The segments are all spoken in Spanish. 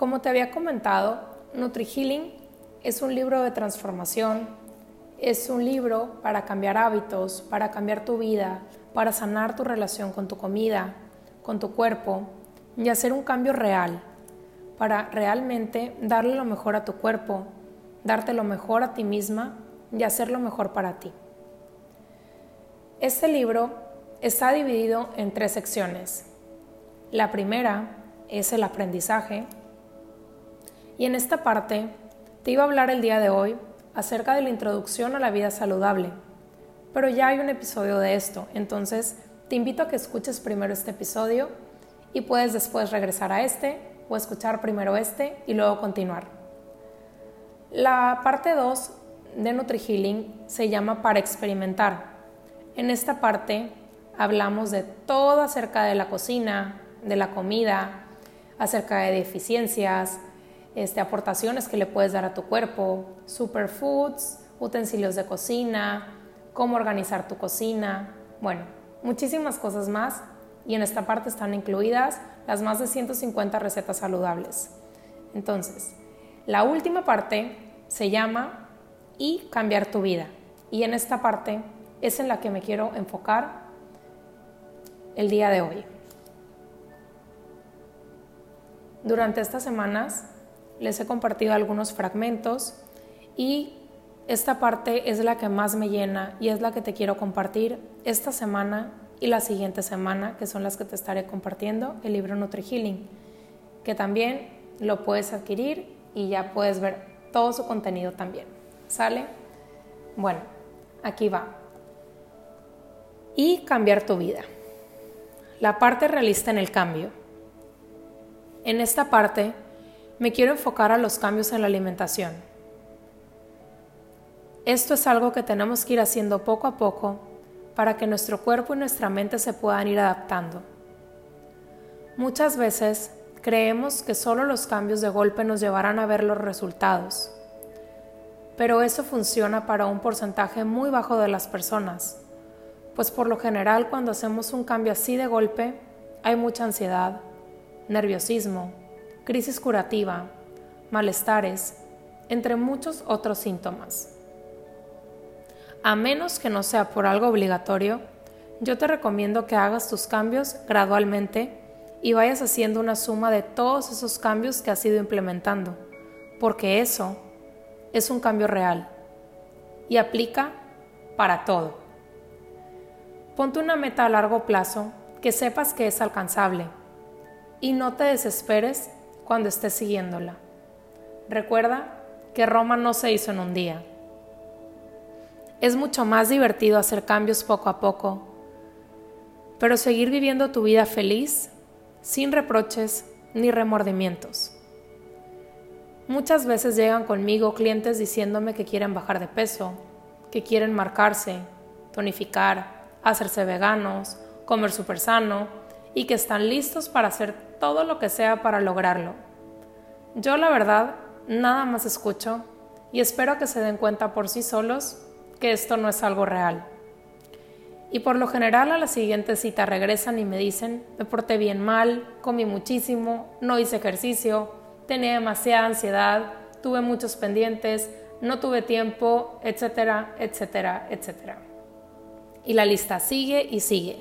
Como te había comentado, NutriHealing es un libro de transformación, es un libro para cambiar hábitos, para cambiar tu vida, para sanar tu relación con tu comida, con tu cuerpo y hacer un cambio real, para realmente darle lo mejor a tu cuerpo, darte lo mejor a ti misma y hacer lo mejor para ti. Este libro está dividido en tres secciones. La primera es el aprendizaje y en esta parte te iba a hablar el día de hoy acerca de la introducción a la vida saludable, pero ya hay un episodio de esto, entonces te invito a que escuches primero este episodio y puedes después regresar a este o escuchar primero este y luego continuar. La parte 2 de NutriHealing se llama para experimentar. En esta parte hablamos de todo acerca de la cocina, de la comida, acerca de deficiencias, este, aportaciones que le puedes dar a tu cuerpo, superfoods, utensilios de cocina, cómo organizar tu cocina, bueno, muchísimas cosas más y en esta parte están incluidas las más de 150 recetas saludables. Entonces, la última parte se llama y cambiar tu vida y en esta parte es en la que me quiero enfocar el día de hoy. Durante estas semanas les he compartido algunos fragmentos y esta parte es la que más me llena y es la que te quiero compartir esta semana y la siguiente semana, que son las que te estaré compartiendo, el libro NutriHealing, que también lo puedes adquirir y ya puedes ver todo su contenido también. ¿Sale? Bueno, aquí va. Y cambiar tu vida. La parte realista en el cambio. En esta parte me quiero enfocar a los cambios en la alimentación. Esto es algo que tenemos que ir haciendo poco a poco para que nuestro cuerpo y nuestra mente se puedan ir adaptando. Muchas veces creemos que solo los cambios de golpe nos llevarán a ver los resultados, pero eso funciona para un porcentaje muy bajo de las personas, pues por lo general cuando hacemos un cambio así de golpe hay mucha ansiedad, nerviosismo, crisis curativa, malestares, entre muchos otros síntomas. A menos que no sea por algo obligatorio, yo te recomiendo que hagas tus cambios gradualmente y vayas haciendo una suma de todos esos cambios que has ido implementando, porque eso es un cambio real y aplica para todo. Ponte una meta a largo plazo que sepas que es alcanzable y no te desesperes cuando estés siguiéndola. Recuerda que Roma no se hizo en un día. Es mucho más divertido hacer cambios poco a poco, pero seguir viviendo tu vida feliz, sin reproches ni remordimientos. Muchas veces llegan conmigo clientes diciéndome que quieren bajar de peso, que quieren marcarse, tonificar, hacerse veganos, comer súper sano y que están listos para hacer todo lo que sea para lograrlo. Yo la verdad nada más escucho y espero que se den cuenta por sí solos que esto no es algo real. Y por lo general a la siguiente cita regresan y me dicen, me porté bien mal, comí muchísimo, no hice ejercicio, tenía demasiada ansiedad, tuve muchos pendientes, no tuve tiempo, etcétera, etcétera, etcétera. Y la lista sigue y sigue.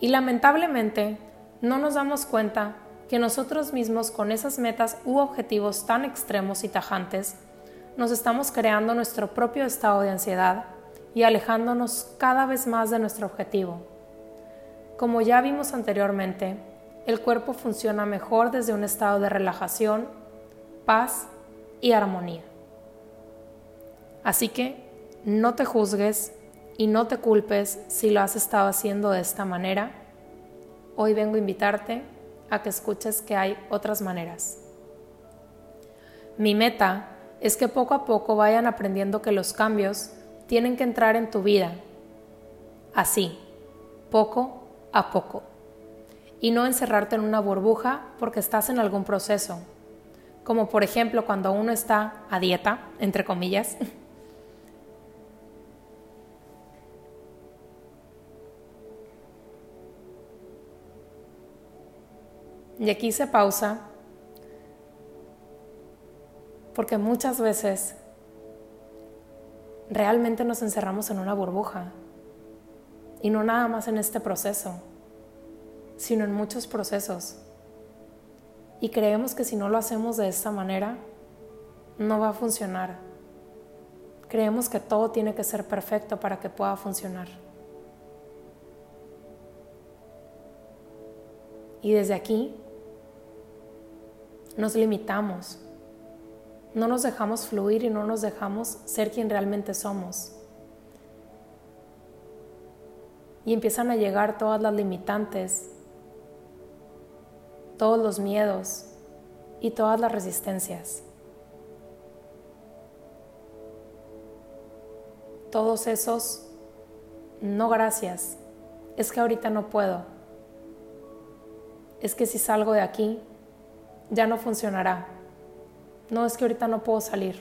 Y lamentablemente no nos damos cuenta que nosotros mismos con esas metas u objetivos tan extremos y tajantes, nos estamos creando nuestro propio estado de ansiedad y alejándonos cada vez más de nuestro objetivo. Como ya vimos anteriormente, el cuerpo funciona mejor desde un estado de relajación, paz y armonía. Así que no te juzgues y no te culpes si lo has estado haciendo de esta manera Hoy vengo a invitarte a que escuches que hay otras maneras. Mi meta es que poco a poco vayan aprendiendo que los cambios tienen que entrar en tu vida, así, poco a poco, y no encerrarte en una burbuja porque estás en algún proceso, como por ejemplo cuando uno está a dieta, entre comillas, Y aquí se pausa Porque muchas veces realmente nos encerramos en una burbuja. Y no nada más en este proceso, sino en muchos procesos. Y creemos que si no lo hacemos de esta manera, no va a funcionar. Creemos que todo tiene que ser perfecto para que pueda funcionar. Y desde aquí nos limitamos, no nos dejamos fluir y no nos dejamos ser quien realmente somos. Y empiezan a llegar todas las limitantes, todos los miedos y todas las resistencias. Todos esos, no gracias, es que ahorita no puedo. Es que si salgo de aquí, ya no funcionará. No es que ahorita no puedo salir.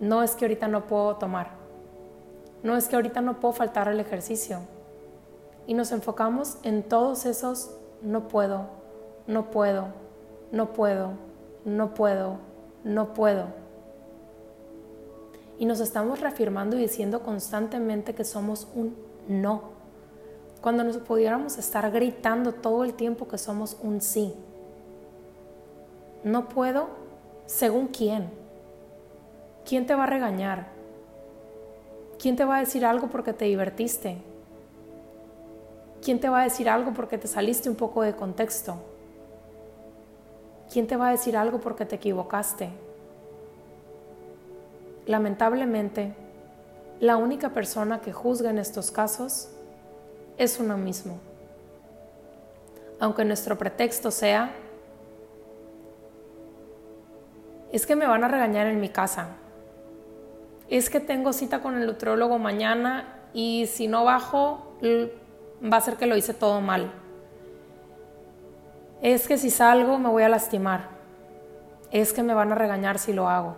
No es que ahorita no puedo tomar. No es que ahorita no puedo faltar al ejercicio. Y nos enfocamos en todos esos no puedo, no puedo, no puedo, no puedo, no puedo. Y nos estamos reafirmando y diciendo constantemente que somos un no. Cuando nos pudiéramos estar gritando todo el tiempo que somos un sí. No puedo, según quién. ¿Quién te va a regañar? ¿Quién te va a decir algo porque te divertiste? ¿Quién te va a decir algo porque te saliste un poco de contexto? ¿Quién te va a decir algo porque te equivocaste? Lamentablemente, la única persona que juzga en estos casos es uno mismo. Aunque nuestro pretexto sea es que me van a regañar en mi casa. Es que tengo cita con el nutriólogo mañana y si no bajo va a ser que lo hice todo mal. Es que si salgo me voy a lastimar. Es que me van a regañar si lo hago.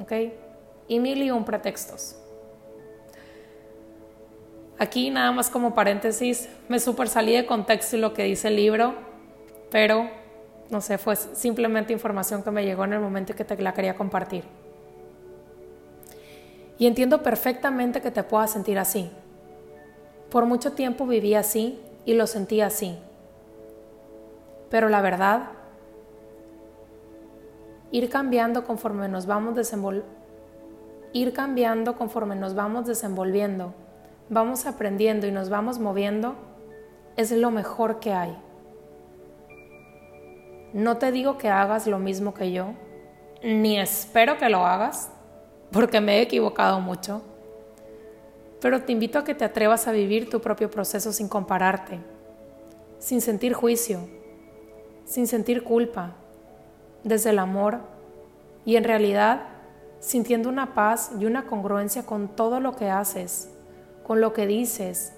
¿Ok? Y mil y un pretextos. Aquí nada más como paréntesis, me super salí de contexto y lo que dice el libro, pero no sé, fue simplemente información que me llegó en el momento que te la quería compartir. Y entiendo perfectamente que te puedas sentir así. Por mucho tiempo viví así y lo sentí así. Pero la verdad, ir cambiando conforme nos vamos desenvolviendo, ir cambiando conforme nos vamos desenvolviendo, vamos aprendiendo y nos vamos moviendo, es lo mejor que hay. No te digo que hagas lo mismo que yo, ni espero que lo hagas, porque me he equivocado mucho, pero te invito a que te atrevas a vivir tu propio proceso sin compararte, sin sentir juicio, sin sentir culpa, desde el amor y en realidad sintiendo una paz y una congruencia con todo lo que haces, con lo que dices,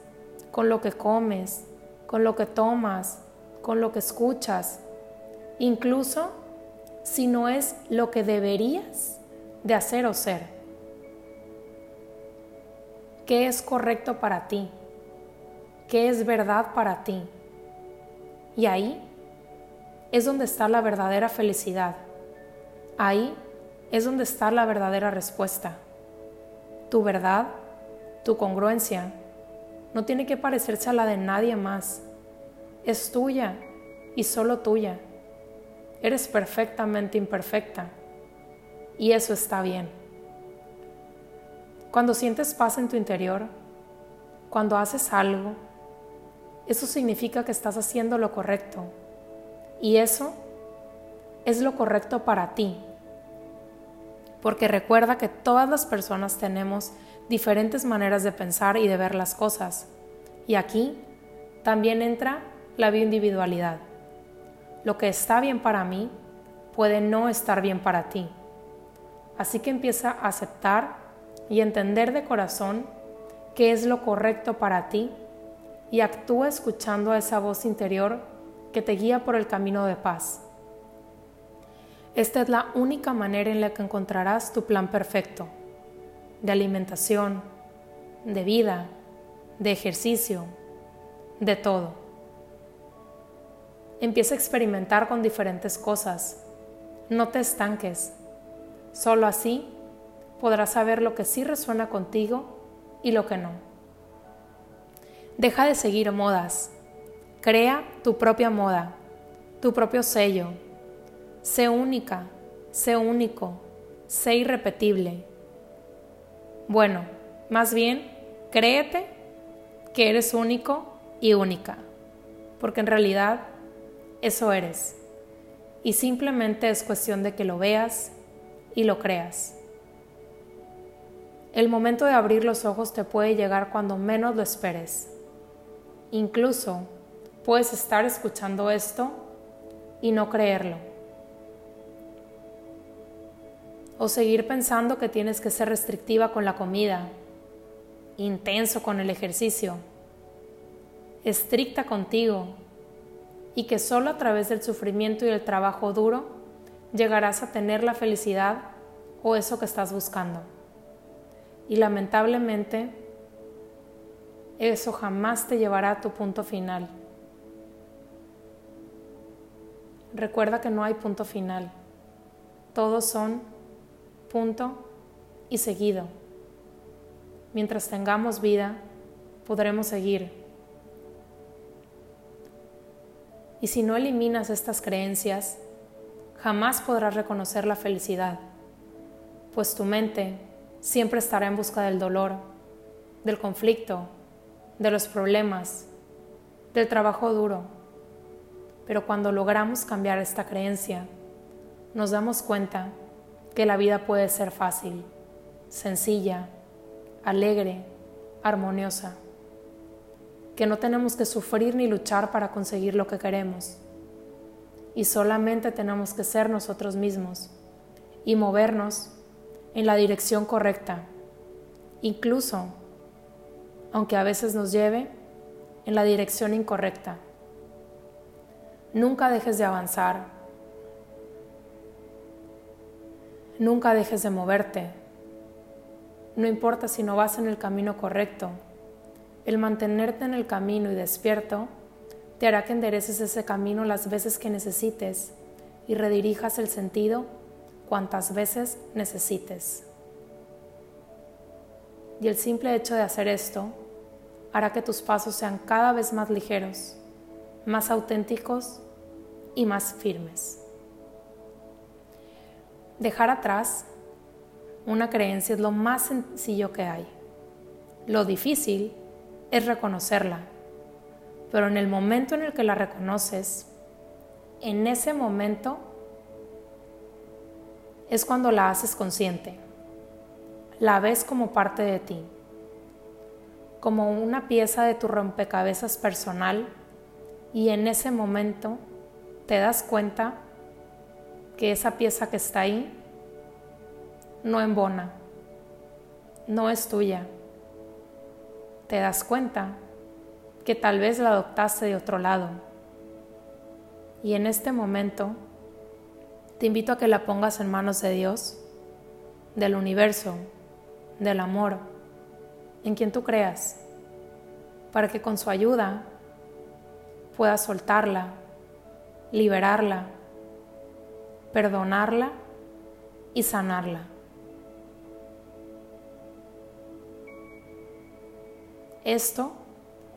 con lo que comes, con lo que tomas, con lo que escuchas, incluso si no es lo que deberías de hacer o ser. ¿Qué es correcto para ti? ¿Qué es verdad para ti? Y ahí es donde está la verdadera felicidad. Ahí es donde está la verdadera respuesta. Tu verdad, tu congruencia, no tiene que parecerse a la de nadie más. Es tuya y solo tuya. Eres perfectamente imperfecta y eso está bien. Cuando sientes paz en tu interior, cuando haces algo, eso significa que estás haciendo lo correcto y eso es lo correcto para ti. Porque recuerda que todas las personas tenemos diferentes maneras de pensar y de ver las cosas. Y aquí también entra la bioindividualidad. Lo que está bien para mí puede no estar bien para ti. Así que empieza a aceptar y entender de corazón qué es lo correcto para ti y actúa escuchando a esa voz interior que te guía por el camino de paz. Esta es la única manera en la que encontrarás tu plan perfecto de alimentación, de vida, de ejercicio, de todo. Empieza a experimentar con diferentes cosas. No te estanques. Solo así podrás saber lo que sí resuena contigo y lo que no. Deja de seguir modas. Crea tu propia moda, tu propio sello. Sé única, sé único, sé irrepetible. Bueno, más bien, créete que eres único y única, porque en realidad eso eres. Y simplemente es cuestión de que lo veas y lo creas. El momento de abrir los ojos te puede llegar cuando menos lo esperes. Incluso puedes estar escuchando esto y no creerlo. O seguir pensando que tienes que ser restrictiva con la comida, intenso con el ejercicio, estricta contigo y que solo a través del sufrimiento y el trabajo duro llegarás a tener la felicidad o eso que estás buscando. Y lamentablemente, eso jamás te llevará a tu punto final. Recuerda que no hay punto final. Todos son punto y seguido. Mientras tengamos vida, podremos seguir. Y si no eliminas estas creencias, jamás podrás reconocer la felicidad, pues tu mente siempre estará en busca del dolor, del conflicto, de los problemas, del trabajo duro. Pero cuando logramos cambiar esta creencia, nos damos cuenta que la vida puede ser fácil, sencilla, alegre, armoniosa que no tenemos que sufrir ni luchar para conseguir lo que queremos. Y solamente tenemos que ser nosotros mismos y movernos en la dirección correcta, incluso aunque a veces nos lleve en la dirección incorrecta. Nunca dejes de avanzar, nunca dejes de moverte, no importa si no vas en el camino correcto el mantenerte en el camino y despierto te hará que endereces ese camino las veces que necesites y redirijas el sentido cuantas veces necesites. Y el simple hecho de hacer esto hará que tus pasos sean cada vez más ligeros, más auténticos y más firmes. Dejar atrás una creencia es lo más sencillo que hay. Lo difícil es reconocerla. Pero en el momento en el que la reconoces, en ese momento es cuando la haces consciente. La ves como parte de ti, como una pieza de tu rompecabezas personal y en ese momento te das cuenta que esa pieza que está ahí no embona, no es tuya te das cuenta que tal vez la adoptaste de otro lado. Y en este momento te invito a que la pongas en manos de Dios, del universo, del amor, en quien tú creas, para que con su ayuda puedas soltarla, liberarla, perdonarla y sanarla. Esto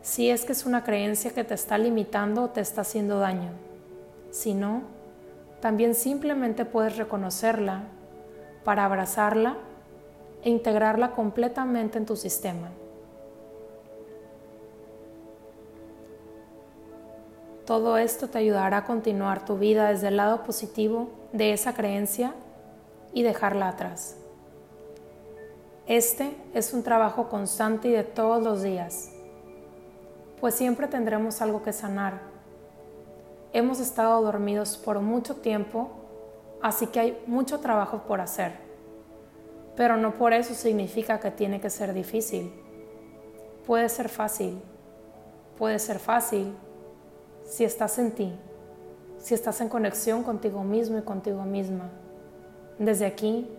si es que es una creencia que te está limitando o te está haciendo daño. Si no, también simplemente puedes reconocerla para abrazarla e integrarla completamente en tu sistema. Todo esto te ayudará a continuar tu vida desde el lado positivo de esa creencia y dejarla atrás. Este es un trabajo constante y de todos los días, pues siempre tendremos algo que sanar. Hemos estado dormidos por mucho tiempo, así que hay mucho trabajo por hacer, pero no por eso significa que tiene que ser difícil. Puede ser fácil, puede ser fácil si estás en ti, si estás en conexión contigo mismo y contigo misma. Desde aquí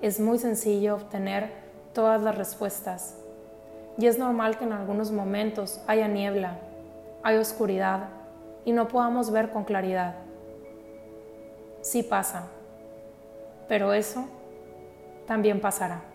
es muy sencillo obtener todas las respuestas. Y es normal que en algunos momentos haya niebla, hay oscuridad y no podamos ver con claridad. Sí pasa, pero eso también pasará.